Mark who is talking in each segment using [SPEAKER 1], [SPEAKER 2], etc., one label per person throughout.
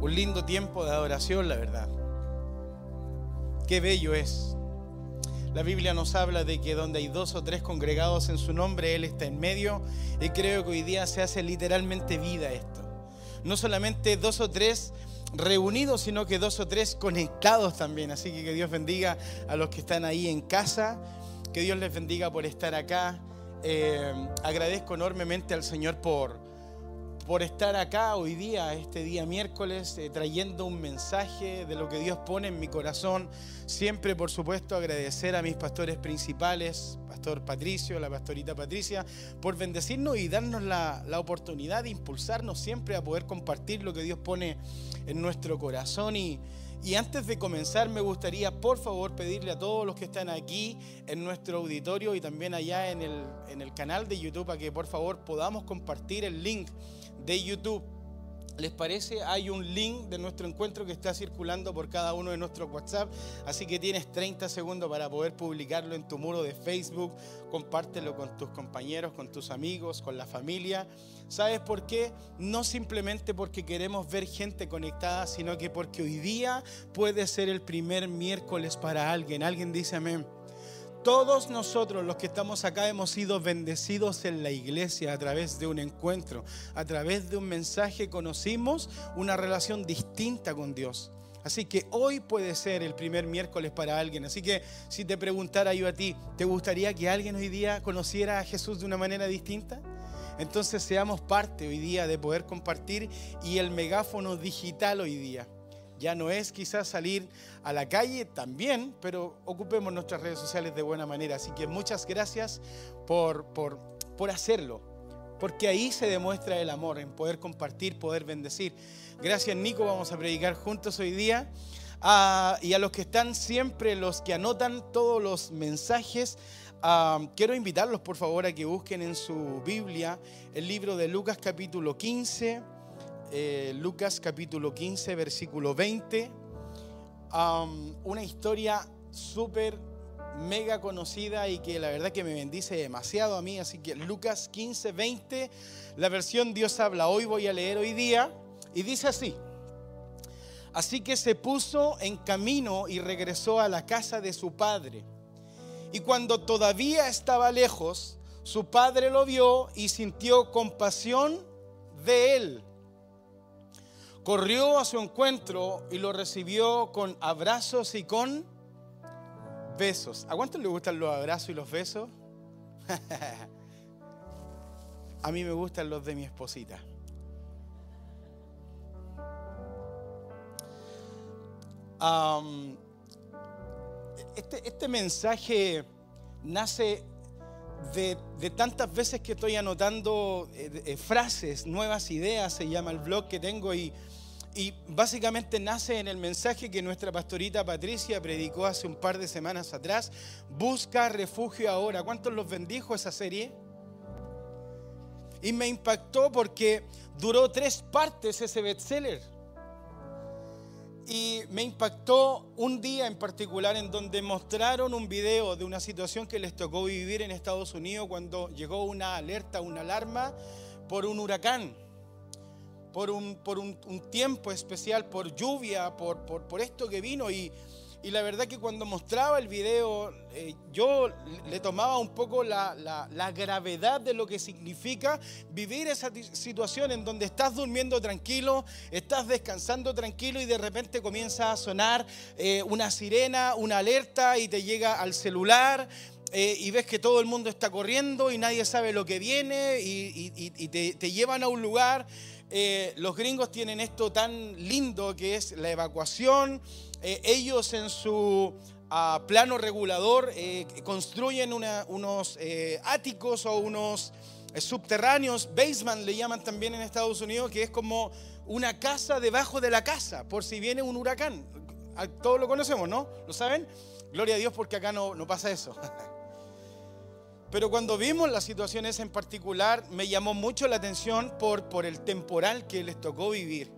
[SPEAKER 1] Un lindo tiempo de adoración, la verdad. Qué bello es. La Biblia nos habla de que donde hay dos o tres congregados en su nombre, Él está en medio. Y creo que hoy día se hace literalmente vida esto. No solamente dos o tres reunidos, sino que dos o tres conectados también. Así que que Dios bendiga a los que están ahí en casa. Que Dios les bendiga por estar acá. Eh, agradezco enormemente al Señor por, por estar acá hoy día, este día miércoles, eh, trayendo un mensaje de lo que Dios pone en mi corazón. Siempre, por supuesto, agradecer a mis pastores principales, Pastor Patricio, la pastorita Patricia, por bendecirnos y darnos la, la oportunidad de impulsarnos siempre a poder compartir lo que Dios pone en nuestro corazón y y antes de comenzar, me gustaría, por favor, pedirle a todos los que están aquí en nuestro auditorio y también allá en el, en el canal de YouTube, a que por favor podamos compartir el link de YouTube ¿Les parece? Hay un link de nuestro encuentro que está circulando por cada uno de nuestros WhatsApp, así que tienes 30 segundos para poder publicarlo en tu muro de Facebook, compártelo con tus compañeros, con tus amigos, con la familia. ¿Sabes por qué? No simplemente porque queremos ver gente conectada, sino que porque hoy día puede ser el primer miércoles para alguien. Alguien dice amén. Todos nosotros los que estamos acá hemos sido bendecidos en la iglesia a través de un encuentro, a través de un mensaje conocimos una relación distinta con Dios. Así que hoy puede ser el primer miércoles para alguien. Así que si te preguntara yo a ti, ¿te gustaría que alguien hoy día conociera a Jesús de una manera distinta? Entonces seamos parte hoy día de poder compartir y el megáfono digital hoy día ya no es quizás salir a la calle también, pero ocupemos nuestras redes sociales de buena manera. Así que muchas gracias por, por, por hacerlo, porque ahí se demuestra el amor, en poder compartir, poder bendecir. Gracias Nico, vamos a predicar juntos hoy día. Ah, y a los que están siempre, los que anotan todos los mensajes, ah, quiero invitarlos por favor a que busquen en su Biblia el libro de Lucas capítulo 15 eh, Lucas capítulo 15, versículo 20. una historia súper mega conocida y que la verdad que me bendice demasiado a mí. Así que Lucas 15, 20, la versión Dios habla hoy, voy a leer hoy día. Y dice así. Así que se puso en camino y regresó a la casa de su padre. Y cuando todavía estaba lejos, su padre lo vio y sintió compasión de él corrió a su encuentro y lo recibió con abrazos y con besos. ¿A cuántos le gustan los abrazos y los besos? a mí me gustan los de mi esposita. este, este, mensaje nace de, tantas veces que estoy anotando eh, eh, frases, nuevas ideas, se llama el blog que tengo y y básicamente nace en el mensaje que nuestra pastorita Patricia predicó hace un par de semanas atrás. Busca refugio ahora. ¿Cuántos los bendijo esa serie? Y me impactó porque duró tres partes ese bestseller. Y me impactó un día en particular en donde mostraron un video de una situación que les tocó vivir en Estados Unidos cuando llegó una alerta, una alarma por un huracán por un, por un, tiempo especial, por lluvia, por, por, esto que vino. Y, y, la verdad que cuando mostraba el video, eh, yo le tomaba un poco la, la, gravedad de lo que significa vivir esa situación en donde estás durmiendo tranquilo, estás descansando tranquilo y de repente comienza a sonar eh, una sirena, una alerta y te llega al celular. Eh, y ves que todo el mundo está corriendo y nadie sabe lo que viene y, te llevan a un lugar eh, los gringos tienen esto tan lindo que es la evacuación. Eh, ellos en su ah, plano regulador eh, construyen unos áticos o unos subterráneos, basement le llaman también en Estados Unidos, que es como una casa debajo de la casa, por si viene un huracán. Ah, todos lo conocemos, ¿no? ¿Lo saben? Gloria a Dios porque acá no, no pasa eso. Pero cuando vimos las situaciones en particular, me llamó mucho la atención por, por el temporal que les tocó vivir.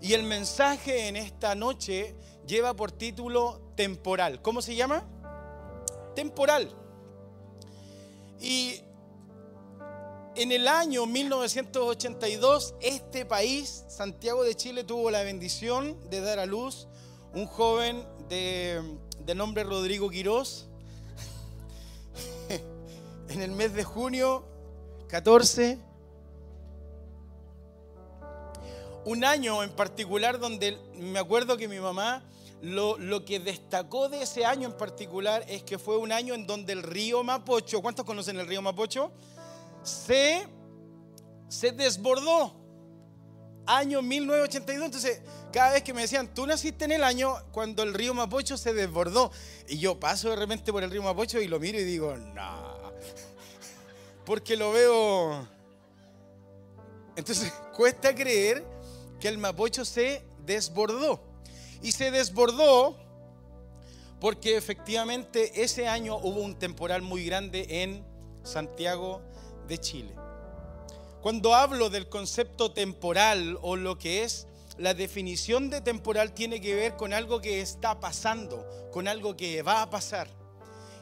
[SPEAKER 1] Y el mensaje en esta noche lleva por título temporal. ¿Cómo se llama? Temporal. Y En el año 1982, este país, Santiago de Chile, tuvo la bendición de dar a luz un joven de, de nombre Rodrigo Quirós. En el mes de junio 14. Un año en particular donde me acuerdo que mi mamá lo, lo, que destacó de ese año en particular es que fue un año en donde el río Mapocho, ¿cuántos conocen el río Mapocho? Se, se desbordó. Año 1982. Entonces, cada vez que me decían, tú naciste en el año cuando el río Mapocho se desbordó. Y yo paso de repente por el río Mapocho y lo miro y digo, no. Porque lo veo. Entonces, cuesta creer que el Mapocho se desbordó. Y se desbordó porque efectivamente ese año hubo un temporal muy grande en Santiago de Chile. Cuando hablo del concepto temporal o lo que es la definición de temporal tiene que ver con algo que está pasando, con algo que va a pasar.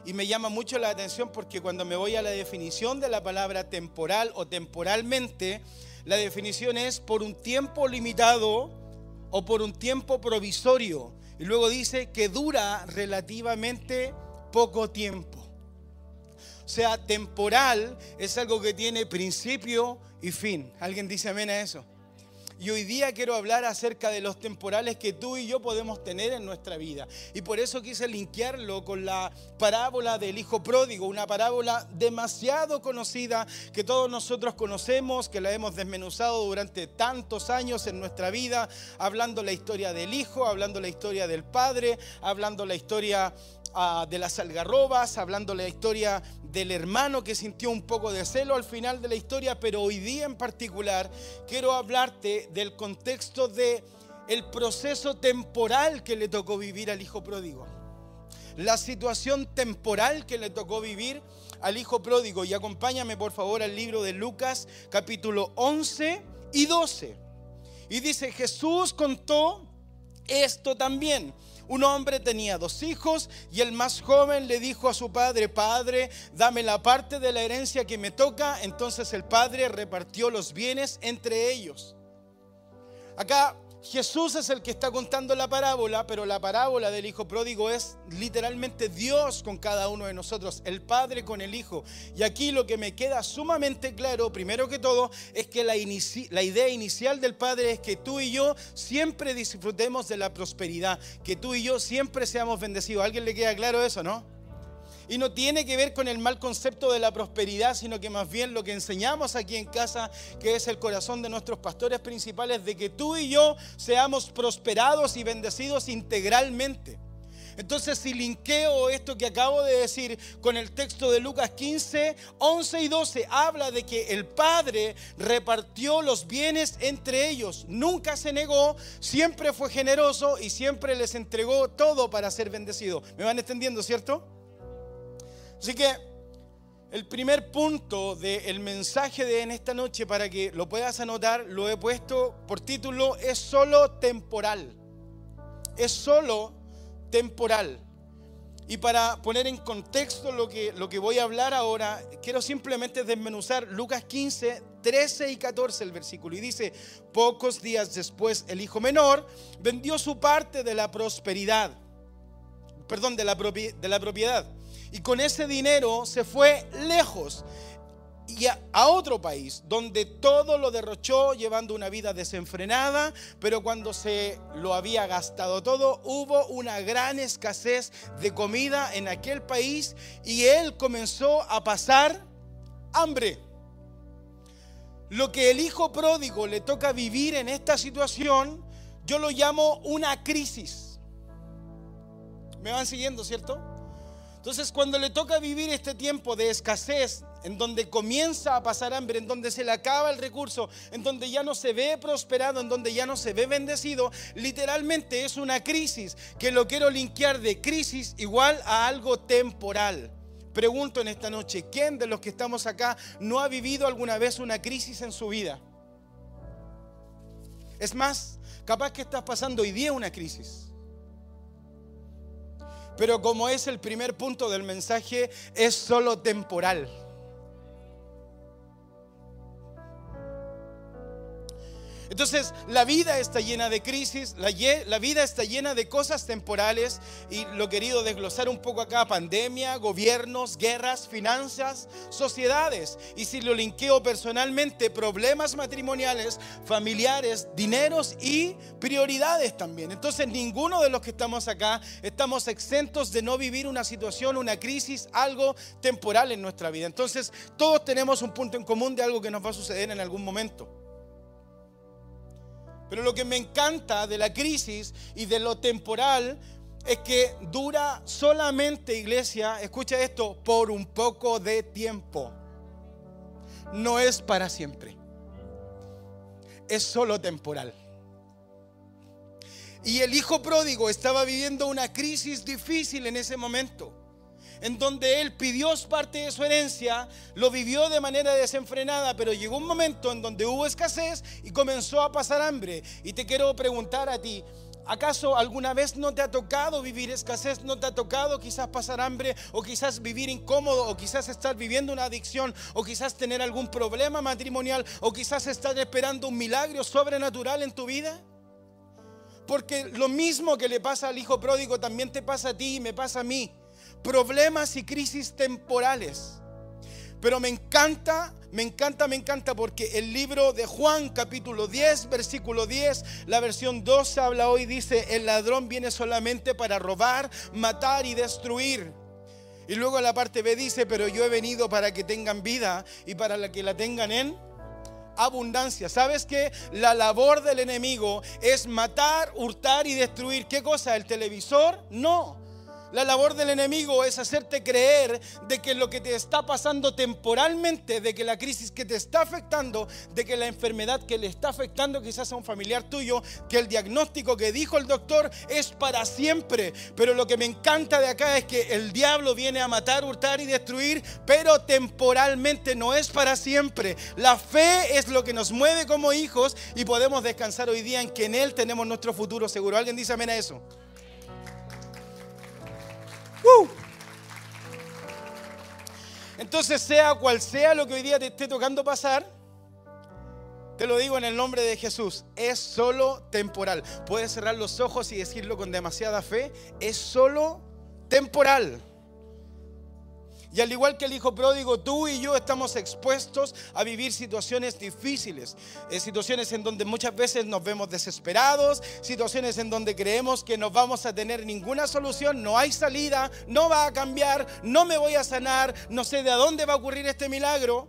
[SPEAKER 1] Y me llama mucho la atención porque cuando me voy a la definición de la palabra temporal o temporalmente, la definición es por un tiempo limitado o por un tiempo provisorio. Y luego dice que dura relativamente poco tiempo. O sea, temporal es algo que tiene principio y fin. ¿Alguien dice amén a eso? Y hoy día quiero hablar acerca de los temporales que tú y yo podemos tener en nuestra vida. Y por eso quise linkearlo con la parábola del Hijo Pródigo, una parábola demasiado conocida que todos nosotros conocemos, que la hemos desmenuzado durante tantos años en nuestra vida, hablando la historia del Hijo, hablando la historia del Padre, hablando la historia de las algarrobas, hablando la historia del hermano que sintió un poco de celo al final de la historia, pero hoy día en particular quiero hablarte del contexto de el proceso temporal que le tocó vivir al hijo pródigo. La situación temporal que le tocó vivir al hijo pródigo. Y acompáñame por favor al libro de Lucas capítulo 11 y 12. Y dice, Jesús contó esto también un hombre tenía dos hijos y el más joven le dijo a su padre, Padre, dame la parte de la herencia que me toca. Entonces el padre repartió los bienes entre ellos. Acá Jesús es el que está contando la parábola, pero la parábola del Hijo Pródigo es literalmente Dios con cada uno de nosotros, el Padre con el Hijo. Y aquí lo que me queda sumamente claro, primero que todo, es que la, idea inicial del Padre es que tú y yo siempre disfrutemos de la prosperidad, que tú y yo siempre seamos bendecidos. ¿A alguien le queda claro eso, no? Y no tiene que ver con el mal concepto de la prosperidad, sino que más bien lo que enseñamos aquí en casa, que es el corazón de nuestros pastores principales, de que tú y yo seamos prosperados y bendecidos integralmente. Entonces, si linkeo esto que acabo de decir con el texto de Lucas 15, 11 y 12, habla de que el Padre repartió los bienes entre ellos. Nunca se negó, siempre fue generoso y siempre les entregó todo para ser bendecido. ¿Me van entendiendo, cierto? Así que el primer punto del mensaje de en esta noche, para que lo puedas anotar, lo he puesto por título, es solo temporal. Es solo temporal. Y para poner en contexto lo que, lo que voy a hablar ahora, quiero simplemente desmenuzar Lucas 15, 13 y 14 el versículo. Y dice, pocos días después el hijo menor vendió su parte de la prosperidad, perdón, de la, de la propiedad y con ese dinero se fue lejos y a, otro país donde todo lo derrochó llevando una vida desenfrenada, pero cuando se lo había gastado todo hubo una gran escasez de comida en aquel país y él comenzó a pasar hambre. Lo que el hijo pródigo le toca vivir en esta situación, yo lo llamo una crisis. ¿Me van siguiendo, cierto? Entonces cuando le toca vivir este tiempo de escasez, en donde comienza a pasar hambre, en donde se le acaba el recurso, en donde ya no se ve prosperado, en donde ya no se ve bendecido, literalmente es una crisis que lo quiero linkear de crisis igual a algo temporal. Pregunto en esta noche, ¿quién de los que estamos acá no ha vivido alguna vez una crisis en su vida? Es más, capaz que estás pasando hoy día una crisis. Pero como es el primer punto del mensaje, es solo temporal. Entonces, la vida está llena de crisis, la, vida está llena de cosas temporales y lo querido desglosar un poco acá, pandemia, gobiernos, guerras, finanzas, sociedades. Y si lo linkeo personalmente, problemas matrimoniales, familiares, dineros y prioridades también. Entonces, ninguno de los que estamos acá estamos exentos de no vivir una situación, una crisis, algo temporal en nuestra vida. Entonces, todos tenemos un punto en común de algo que nos va a suceder en algún momento. Pero lo que me encanta de la crisis y de lo temporal es que dura solamente, iglesia, escucha esto, por un poco de tiempo. No es para siempre. Es solo temporal. Y el hijo pródigo estaba viviendo una crisis difícil en ese momento en donde él pidió parte de su herencia, lo vivió de manera desenfrenada, pero llegó un momento en donde hubo escasez y comenzó a pasar hambre. Y te quiero preguntar a ti, ¿Acaso alguna vez no te ha tocado vivir escasez? ¿No te ha tocado quizás pasar hambre? ¿O quizás vivir incómodo? ¿O quizás estar viviendo una adicción? ¿O quizás tener algún problema matrimonial? ¿O quizás estar esperando un milagro sobrenatural en tu vida? Porque lo mismo que le pasa al hijo pródigo también te pasa a ti y me pasa a mí problemas y crisis temporales. Pero me encanta, me encanta, me encanta porque el libro de Juan capítulo 10, versículo 10, la versión 2 habla hoy, dice, el ladrón viene solamente para robar, matar y destruir. Y luego la parte B dice, pero yo he venido para que tengan vida y para la que la tengan en abundancia. ¿Sabes que la labor del enemigo es matar, hurtar y destruir? ¿Qué cosa? ¿El televisor? No. La labor del enemigo es hacerte creer de que lo que te está pasando temporalmente, de que la crisis que te está afectando, de que la enfermedad que le está afectando quizás a un familiar tuyo, que el diagnóstico que dijo el doctor es para siempre. Pero lo que me encanta de acá es que el diablo viene a matar, hurtar y destruir, pero temporalmente no es para siempre. La fe es lo que nos mueve como hijos y podemos descansar hoy día en que en Él tenemos nuestro futuro seguro. ¿Alguien dice amén a eso? Entonces, sea cual sea lo que hoy día te esté tocando pasar, te lo digo en el nombre de Jesús, es solo temporal. Puedes cerrar los ojos y decirlo con demasiada fe, es solo temporal. Y al igual que el hijo pródigo, tú y yo estamos expuestos a vivir situaciones difíciles, eh, situaciones en donde muchas veces nos vemos desesperados, situaciones en donde creemos que no vamos a tener ninguna solución, no hay salida, no va a cambiar, no me voy a sanar, no sé de dónde va a ocurrir este milagro.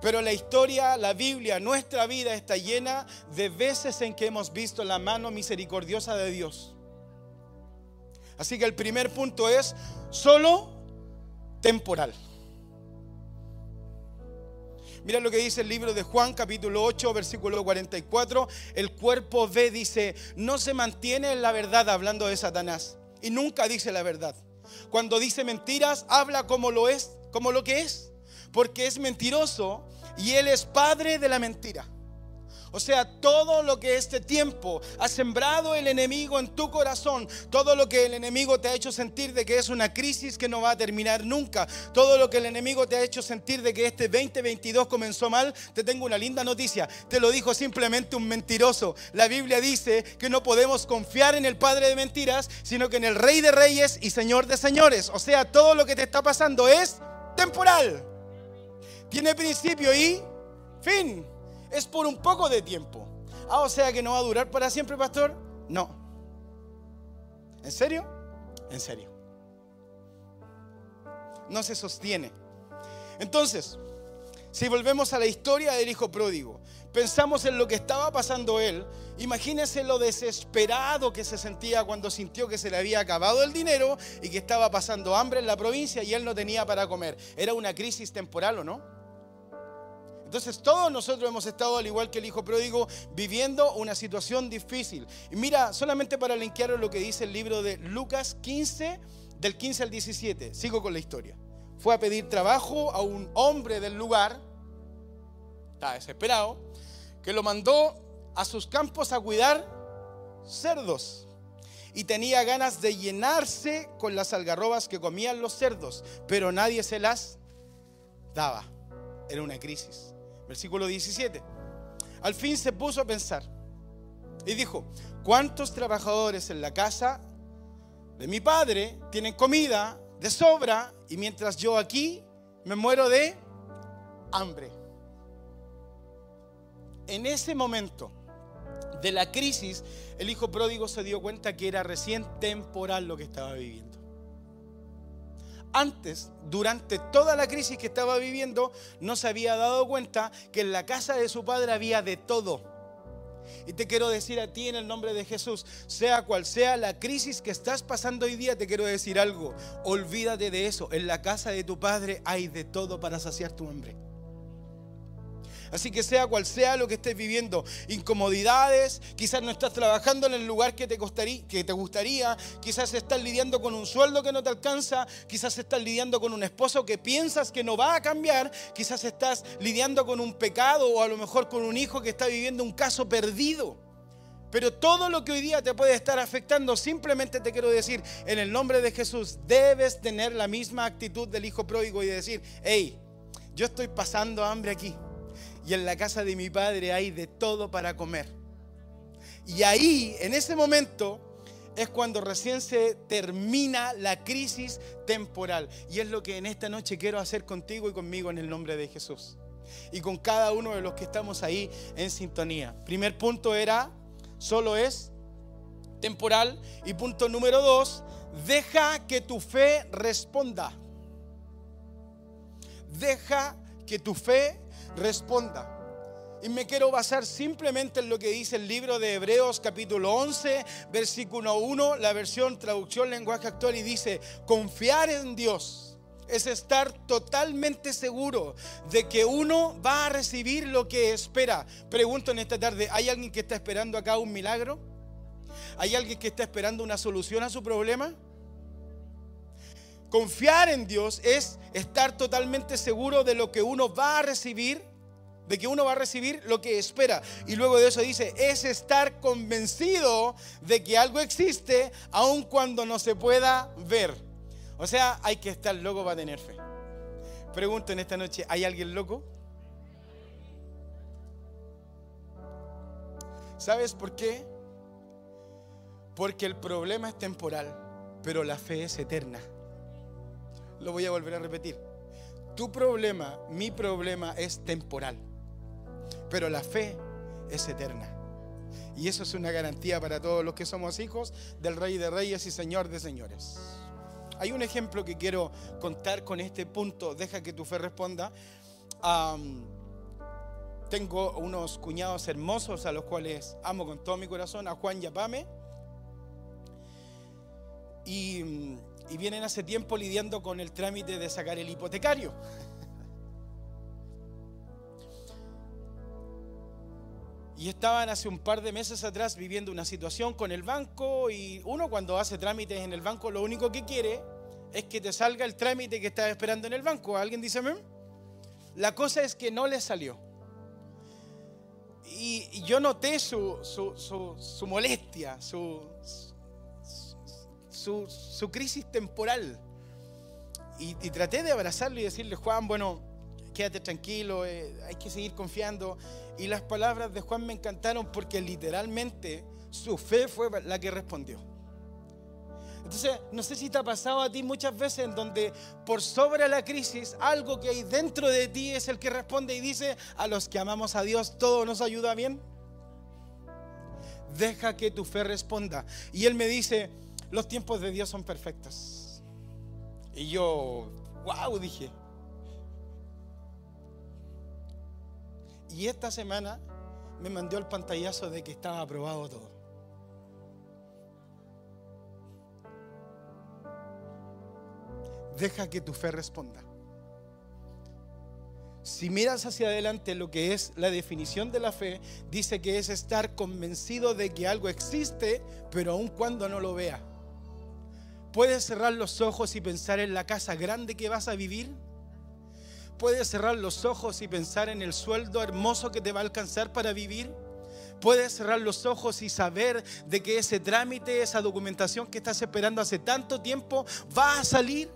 [SPEAKER 1] Pero la historia, la Biblia, nuestra vida está llena de veces en que hemos visto la mano misericordiosa de Dios. Así que el primer punto es, solo temporal. Mira lo que dice el libro de Juan capítulo 8 versículo 44. El cuerpo ve, dice, no se mantiene en la verdad hablando de Satanás. Y nunca dice la verdad. Cuando dice mentiras, habla como lo es, como lo que es. Porque es mentiroso y él es padre de la mentira. O sea, todo lo que este tiempo ha sembrado el enemigo en tu corazón, todo lo que el enemigo te ha hecho sentir de que es una crisis que no va a terminar nunca, todo lo que el enemigo te ha hecho sentir de que este 2022 comenzó mal, te tengo una linda noticia. Te lo dijo simplemente un mentiroso. La Biblia dice que no podemos confiar en el Padre de mentiras, sino que en el Rey de Reyes y Señor de Señores. O sea, todo lo que te está pasando es temporal. Tiene principio y fin es por un poco de tiempo. Ah, o sea que no va a durar para siempre, pastor. No. ¿En serio? En serio. No se sostiene. Entonces, si volvemos a la historia del hijo pródigo, pensamos en lo que estaba pasando él, imagínese lo desesperado que se sentía cuando sintió que se le había acabado el dinero y que estaba pasando hambre en la provincia y él no tenía para comer. ¿Era una crisis temporal o no? Entonces todos nosotros hemos estado, al igual que el hijo pródigo, viviendo una situación difícil. Y mira, solamente para linkear lo que dice el libro de Lucas 15, del 15 al 17, sigo con la historia. Fue a pedir trabajo a un hombre del lugar, estaba desesperado, que lo mandó a sus campos a cuidar cerdos. Y tenía ganas de llenarse con las algarrobas que comían los cerdos, pero nadie se las daba. Era una crisis. Versículo 17. al fin se puso a pensar y dijo, ¿cuántos trabajadores en la casa de mi padre tienen comida de sobra y mientras yo aquí me muero de hambre? En ese momento de la crisis, el hijo pródigo se dio cuenta que era recién temporal lo que estaba viviendo. Antes, durante toda la crisis que estaba viviendo, no se había dado cuenta que en la casa de su padre había de todo y te quiero decir a ti en el nombre de Jesús, sea cual sea la crisis que estás pasando hoy día, te quiero decir algo. Olvídate de eso. En la casa de tu Padre hay de todo para saciar tu hambre. Así que sea cual sea lo que estés viviendo, incomodidades, quizás no estás trabajando en el lugar que te, gustaría, quizás estás lidiando con un sueldo que no te alcanza, quizás estás lidiando con un esposo que piensas que no va a cambiar, quizás estás lidiando con un pecado o a lo mejor con un hijo que está viviendo un caso perdido. Pero todo lo que hoy día te puede estar afectando, simplemente te quiero decir, en el nombre de Jesús, debes tener la misma actitud del hijo pródigo y decir, hey, yo estoy pasando hambre aquí y en la casa de mi padre hay de todo para comer. Y ahí, en ese momento, es cuando recién se termina la crisis temporal. Y es lo que en esta noche quiero hacer contigo y conmigo en el nombre de Jesús. Y con cada uno de los que estamos ahí en sintonía. Primer punto era, solo es temporal. Y punto número dos, deja que tu fe responda. Deja que tu fe responda. Y me quiero basar simplemente en lo que dice el libro de Hebreos capítulo 11, versículo 1, la versión traducción lenguaje actual y dice, confiar en Dios es estar totalmente seguro de que uno va a recibir lo que espera. Pregunto en esta tarde, ¿hay alguien que está esperando acá un milagro? ¿Hay alguien que está esperando una solución a su problema? Confiar en Dios es estar totalmente seguro de lo que uno va a recibir, de que uno va a recibir lo que espera. Y luego de eso dice, es estar convencido de que algo existe aun cuando no se pueda ver. O sea, hay que estar loco para tener fe. Pregunto en esta noche, ¿hay alguien loco? ¿Sabes por qué? Porque el problema es temporal, pero la fe es eterna. Lo voy a volver a repetir. Tu problema, mi problema es temporal, pero la fe es eterna. Y eso es una garantía para todos los que somos hijos del Rey de Reyes y Señor de Señores. Hay un ejemplo que quiero contar con este punto, deja que tu fe responda. tengo unos cuñados hermosos a los cuales amo con todo mi corazón, a Juan y a Pame. Y y vienen hace tiempo lidiando con el trámite de sacar el hipotecario. Y estaban hace un par de meses atrás viviendo una situación con el banco y uno cuando hace trámites en el banco lo único que quiere es que te salga el trámite que estás esperando en el banco. ¿Alguien dice amén? La cosa es que no le salió. Y, yo noté su, su molestia, su, su, crisis temporal. Y, traté de abrazarlo y decirle, Juan, bueno, quédate tranquilo, eh, hay que seguir confiando. Y las palabras de Juan me encantaron porque literalmente su fe fue la que respondió. Entonces, no sé si te ha pasado a ti muchas veces en donde por sobre la crisis, algo que hay dentro de ti es el que responde y dice, a los que amamos a Dios, todo nos ayuda bien. Deja que tu fe responda. Y él me dice, los tiempos de Dios son perfectos. Y yo, wow, dije. Y esta semana me mandó el pantallazo de que estaba aprobado todo. Deja que tu fe responda. Si miras hacia adelante lo que es la definición de la fe, dice que es estar convencido de que algo existe, pero aun cuando no lo vea. ¿Puedes cerrar los ojos y pensar en la casa grande que vas a vivir? ¿Puedes cerrar los ojos y pensar en el sueldo hermoso que te va a alcanzar para vivir? ¿Puedes cerrar los ojos y saber de que ese trámite, esa documentación que estás esperando hace tanto tiempo va a salir?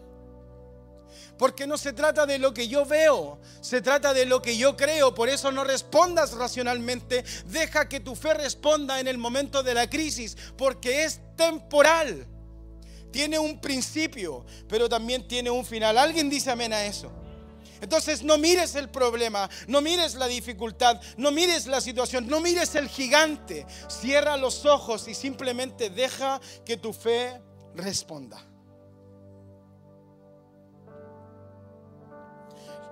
[SPEAKER 1] Porque no se trata de lo que yo veo, se trata de lo que yo creo. Por eso no respondas racionalmente. Deja que tu fe responda en el momento de la crisis, porque es temporal. Tiene un principio, pero también tiene un final. ¿Alguien dice amén a eso? Entonces no mires el problema, no mires la dificultad, no mires la situación, no mires el gigante. Cierra los ojos y simplemente deja que tu fe responda.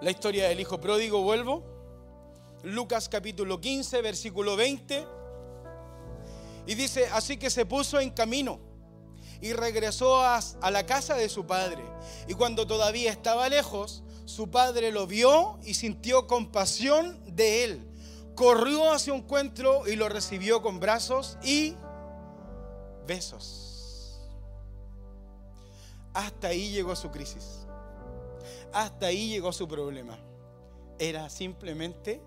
[SPEAKER 1] La historia del hijo pródigo, vuelvo. Lucas capítulo 15, versículo 20. Y dice, así que se puso en camino y regresó a, la casa de su padre. Y cuando todavía estaba lejos, su padre lo vio y sintió compasión de él. Corrió hacia un encuentro y lo recibió con brazos y besos. Hasta ahí llegó su crisis. Hasta ahí llegó su problema. Era simplemente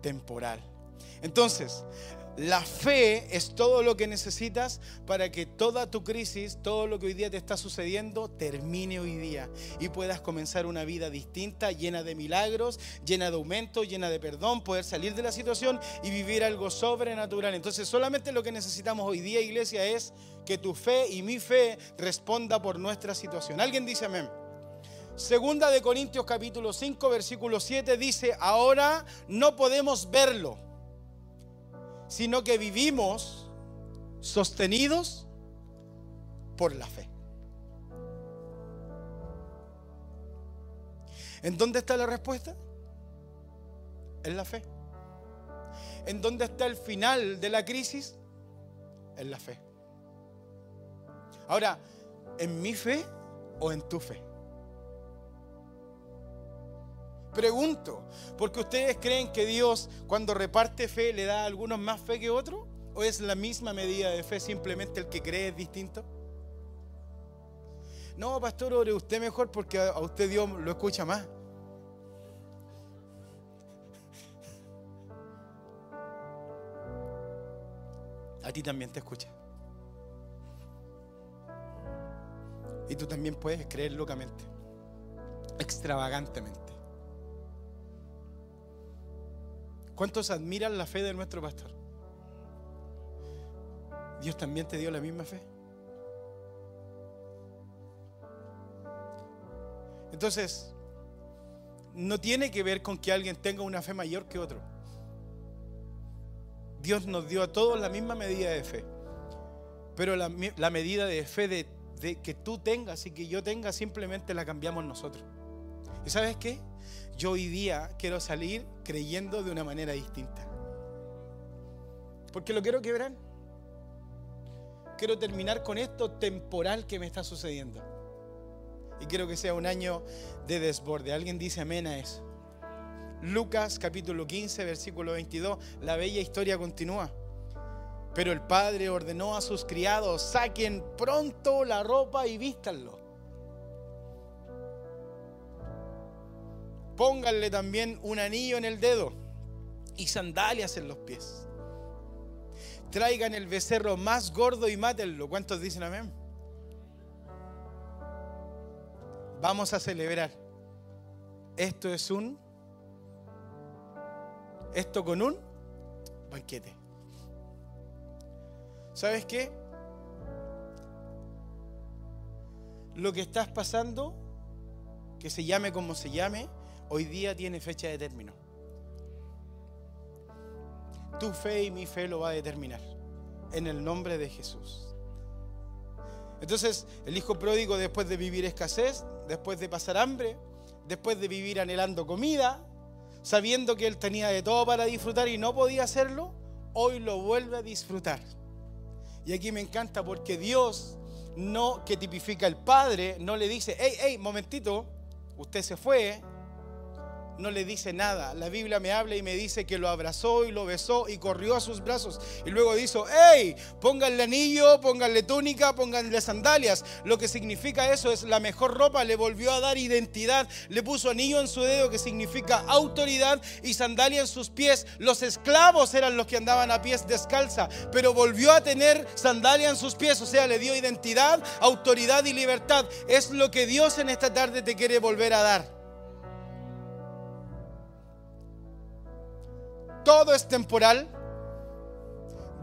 [SPEAKER 1] temporal. Entonces, la fe es todo lo que necesitas para que toda tu crisis, todo lo que hoy día te está sucediendo, termine hoy día y puedas comenzar una vida distinta, llena de milagros, llena de aumento, llena de perdón, poder salir de la situación y vivir algo sobrenatural. Entonces solamente lo que necesitamos hoy día, iglesia, es que tu fe y mi fe responda por nuestra situación. ¿Alguien dice amén? Segunda de Corintios capítulo 5 versículo 7 dice, ahora no podemos verlo, sino que vivimos sostenidos por la fe. ¿En dónde está la respuesta? En la fe. ¿En dónde está el final de la crisis? En la fe. Ahora, ¿en mi fe o en tu fe? Pregunto, ¿porque ustedes creen que Dios cuando reparte fe le da a algunos más fe que otros? ¿O es la misma medida de fe, simplemente el que cree es distinto? No, pastor, ore usted mejor porque a usted Dios lo escucha más. A ti también te escucha. Y tú también puedes creer locamente, extravagantemente. ¿Cuántos admiran la fe de nuestro pastor? Dios también te dio la misma fe. Entonces, no tiene que ver con que alguien tenga una fe mayor que otro. Dios nos dio a todos la misma medida de fe. Pero la, medida de fe de, que tú tengas y que yo tenga simplemente la cambiamos nosotros. ¿Y sabes qué? Yo hoy día quiero salir creyendo de una manera distinta. Porque lo quiero quebrar. Quiero terminar con esto temporal que me está sucediendo. Y quiero que sea un año de desborde. ¿Alguien dice amén a eso? Lucas capítulo 15, versículo 22. La bella historia continúa. Pero el padre ordenó a sus criados, saquen pronto la ropa y vístanlo pónganle también un anillo en el dedo y sandalias en los pies. Traigan el becerro más gordo y mátenlo. ¿Cuántos dicen amén? Vamos a celebrar. Esto es un... Esto con un banquete. ¿Sabes qué? Lo que estás pasando, que se llame como se llame, hoy día tiene fecha de término. Tu fe y mi fe lo va a determinar. En el nombre de Jesús. Entonces, el hijo pródigo, después de vivir escasez, después de pasar hambre, después de vivir anhelando comida, sabiendo que él tenía de todo para disfrutar y no podía hacerlo, hoy lo vuelve a disfrutar. Y aquí me encanta porque Dios, no que tipifica el Padre, no le dice, hey, hey, momentito, usted se fue, no le dice nada. La Biblia me habla y me dice que lo abrazó y lo besó y corrió a sus brazos. Y luego dijo, hey, pónganle anillo, pónganle túnica, pónganle sandalias. Lo que significa eso es la mejor ropa, le volvió a dar identidad, le puso anillo en su dedo que significa autoridad y sandalia en sus pies. Los esclavos eran los que andaban a pies descalza, pero volvió a tener sandalia en sus pies, o sea, le dio identidad, autoridad y libertad. Es lo que Dios en esta tarde te quiere volver a dar. Todo es temporal.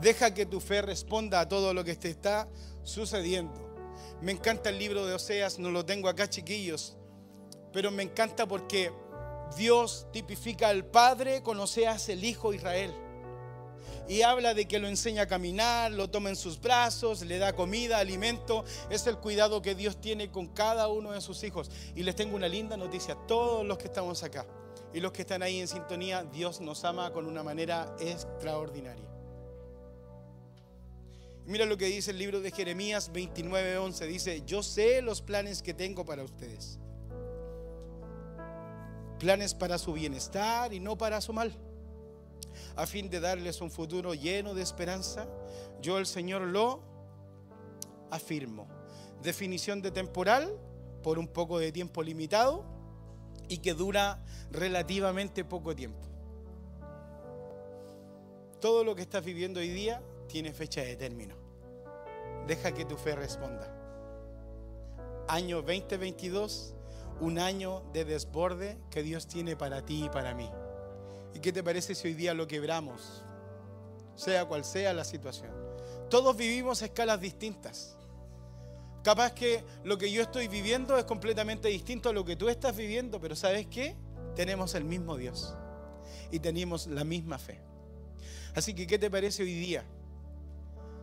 [SPEAKER 1] Deja que tu fe responda a todo lo que te está sucediendo. Me encanta el libro de Oseas, no lo tengo acá chiquillos, pero me encanta porque Dios tipifica al Padre con Oseas el Hijo Israel. Y habla de que lo enseña a caminar, lo toma en sus brazos, le da comida, alimento. Es el cuidado que Dios tiene con cada uno de sus hijos. Y les tengo una linda noticia a todos los que estamos acá y los que están ahí en sintonía, Dios nos ama con una manera extraordinaria. Mira lo que dice el libro de Jeremías 29:11. Dice, yo sé los planes que tengo para ustedes. Planes para su bienestar y no para su mal. A fin de darles un futuro lleno de esperanza, yo el Señor lo afirmo. Definición de temporal, por un poco de tiempo limitado y que dura relativamente poco tiempo. Todo lo que estás viviendo hoy día tiene fecha de término. Deja que tu fe responda. Año 2022, un año de desborde que Dios tiene para ti y para mí. ¿Y qué te parece si hoy día lo quebramos? Sea cual sea la situación. Todos vivimos escalas distintas. Capaz que lo que yo estoy viviendo es completamente distinto a lo que tú estás viviendo, pero ¿sabes qué? Tenemos el mismo Dios y tenemos la misma fe. Así que, ¿qué te parece hoy día?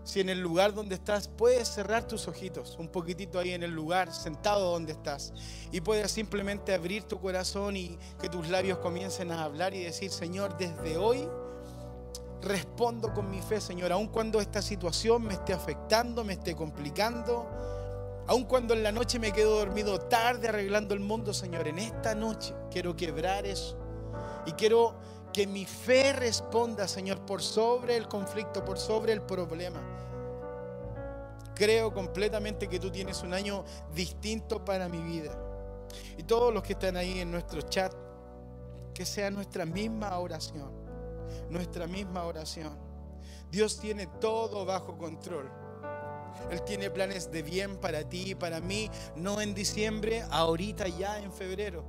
[SPEAKER 1] Si en el lugar donde estás puedes cerrar tus ojitos, un poquitito ahí en el lugar, sentado donde estás, y puedes simplemente abrir tu corazón y que tus labios comiencen a hablar y decir, Señor, desde hoy respondo con mi fe, Señor, aun cuando esta situación me esté afectando, me esté complicando Aun cuando en la noche me quedo dormido tarde arreglando el mundo, Señor, en esta noche quiero quebrar eso. Y quiero que mi fe responda, Señor, por sobre el conflicto, por sobre el problema. Creo completamente que tú tienes un año distinto para mi vida. Y todos los que están ahí en nuestro chat, que sea nuestra misma oración. Nuestra misma oración. Dios tiene todo bajo control. Él tiene planes de bien para ti y para mí, no en diciembre, ahorita ya en febrero.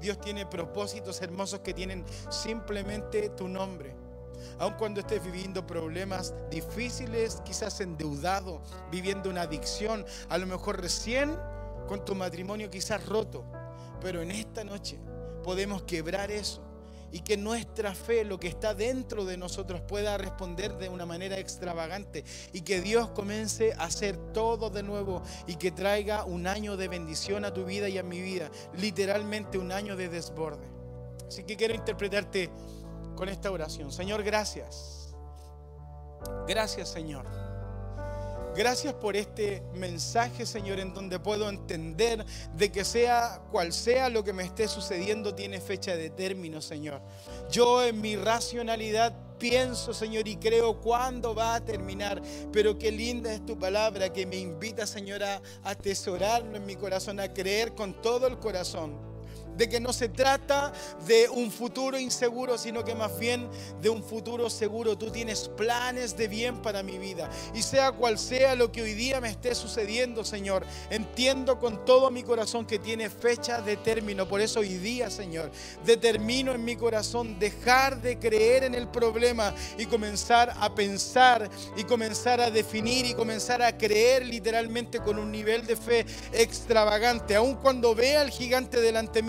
[SPEAKER 1] Dios tiene propósitos hermosos que tienen simplemente tu nombre. Aun cuando estés viviendo problemas difíciles, quizás endeudado, viviendo una adicción, a lo mejor recién con tu matrimonio quizás roto, pero en esta noche podemos quebrar eso y que nuestra fe, lo que está dentro de nosotros, pueda responder de una manera extravagante y que Dios comience a hacer todo de nuevo y que traiga un año de bendición a tu vida y a mi vida, literalmente un año de desborde. Así que quiero interpretarte con esta oración. Señor, gracias. Gracias, Señor Gracias por este mensaje, Señor, en donde puedo entender de que sea cual sea lo que me esté sucediendo, tiene fecha de término, Señor. Yo en mi racionalidad pienso, Señor, y creo cuándo va a terminar. Pero qué linda es tu palabra que me invita, Señor, a atesorarlo en mi corazón, a creer con todo el corazón de que no se trata de un futuro inseguro, sino que más bien de un futuro seguro. Tú tienes planes de bien para mi vida. Y sea cual sea lo que hoy día me esté sucediendo, Señor, entiendo con todo mi corazón que tiene fecha de término. Por eso hoy día, Señor, determino en mi corazón dejar de creer en el problema y comenzar a pensar y comenzar a definir y comenzar a creer literalmente con un nivel de fe extravagante. Aun cuando vea al gigante delante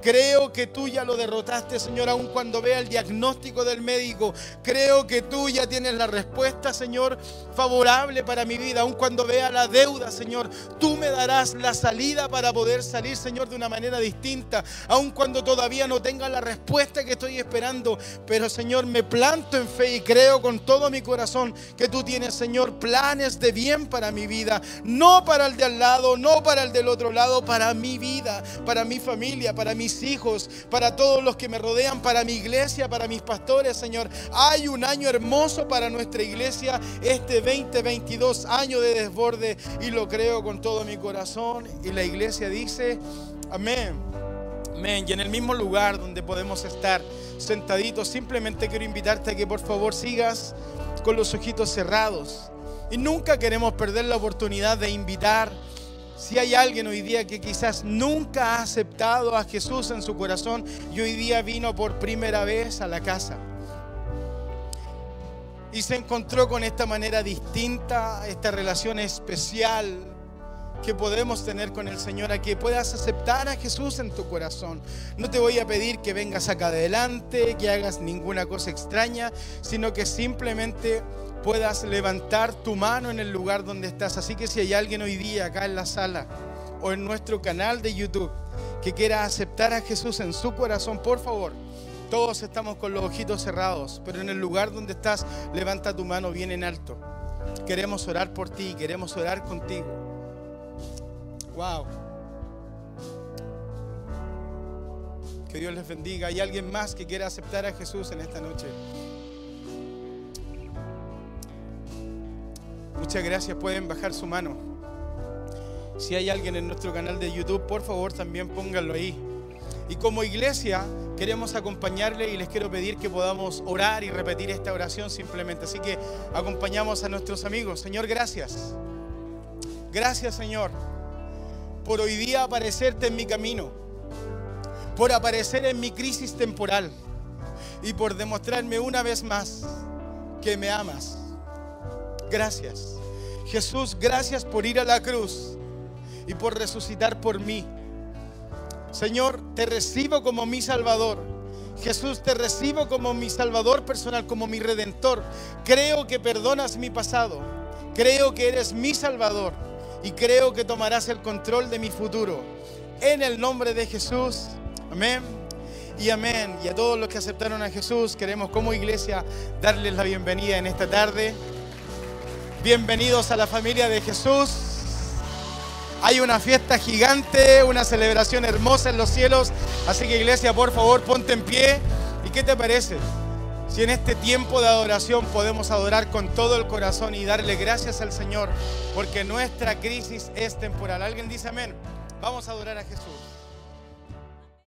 [SPEAKER 1] Creo que tú ya lo derrotaste, Señor, aun cuando vea el diagnóstico del médico. Creo que tú ya tienes la respuesta, Señor, favorable para mi vida. Aun cuando vea la deuda, Señor, tú me darás la salida para poder salir, Señor, de una manera distinta. Aun cuando todavía no tenga la respuesta que estoy esperando. Pero, Señor, me planto en fe y creo con todo mi corazón que tú tienes, Señor, planes de bien para mi vida. No para el de al lado, no para el del otro lado, para mi vida, para mi familia para mis hijos, para todos los que me rodean, para mi iglesia, para mis pastores, Señor. Hay un año hermoso para nuestra iglesia, este 2022, año de desborde, y lo creo con todo mi corazón. Y la iglesia dice, amén. Amén. Y en el mismo lugar donde podemos estar sentaditos, simplemente quiero invitarte a que por favor sigas con los ojitos cerrados. Y nunca queremos perder la oportunidad de invitar. Si hay alguien hoy día que quizás nunca ha aceptado a Jesús en su corazón y hoy día vino por primera vez a la casa y se encontró con esta manera distinta, esta relación especial que podemos tener con el Señor, a que puedas aceptar a Jesús en tu corazón. No te voy a pedir que vengas acá adelante, que hagas ninguna cosa extraña, sino que simplemente puedas levantar tu mano en el lugar donde estás. Así que si hay alguien hoy día acá en la sala o en nuestro canal de YouTube que quiera aceptar a Jesús en su corazón, por favor, todos estamos con los ojitos cerrados, pero en el lugar donde estás, levanta tu mano bien en alto. Queremos orar por ti, queremos orar contigo. Wow. Que Dios les bendiga. ¿Hay alguien más que quiera aceptar a Jesús en esta noche? Muchas gracias. Pueden bajar su mano. Si hay alguien en nuestro canal de YouTube, por favor también pónganlo ahí. Y como iglesia queremos acompañarle y les quiero pedir que podamos orar y repetir esta oración simplemente. Así que acompañamos a nuestros amigos. Señor, gracias. Gracias, Señor por hoy día aparecerte en mi camino, por aparecer en mi crisis temporal y por demostrarme una vez más que me amas. Gracias. Jesús, gracias por ir a la cruz y por resucitar por mí. Señor, te recibo como mi Salvador. Jesús, te recibo como mi Salvador personal, como mi Redentor. Creo que perdonas mi pasado. Creo que eres mi Salvador y creo que tomarás el control de mi futuro. En el nombre de Jesús. Amén. Y amén. Y a todos los que aceptaron a Jesús, queremos como iglesia darles la bienvenida en esta tarde. Bienvenidos a la familia de Jesús. Hay una fiesta gigante, una celebración hermosa en los cielos. Así que iglesia, por favor, ponte en pie. ¿Y qué te parece? Si en este tiempo de adoración podemos adorar con todo el corazón y darle gracias al Señor, porque nuestra crisis es temporal. ¿Alguien dice amén? Vamos a adorar a Jesús.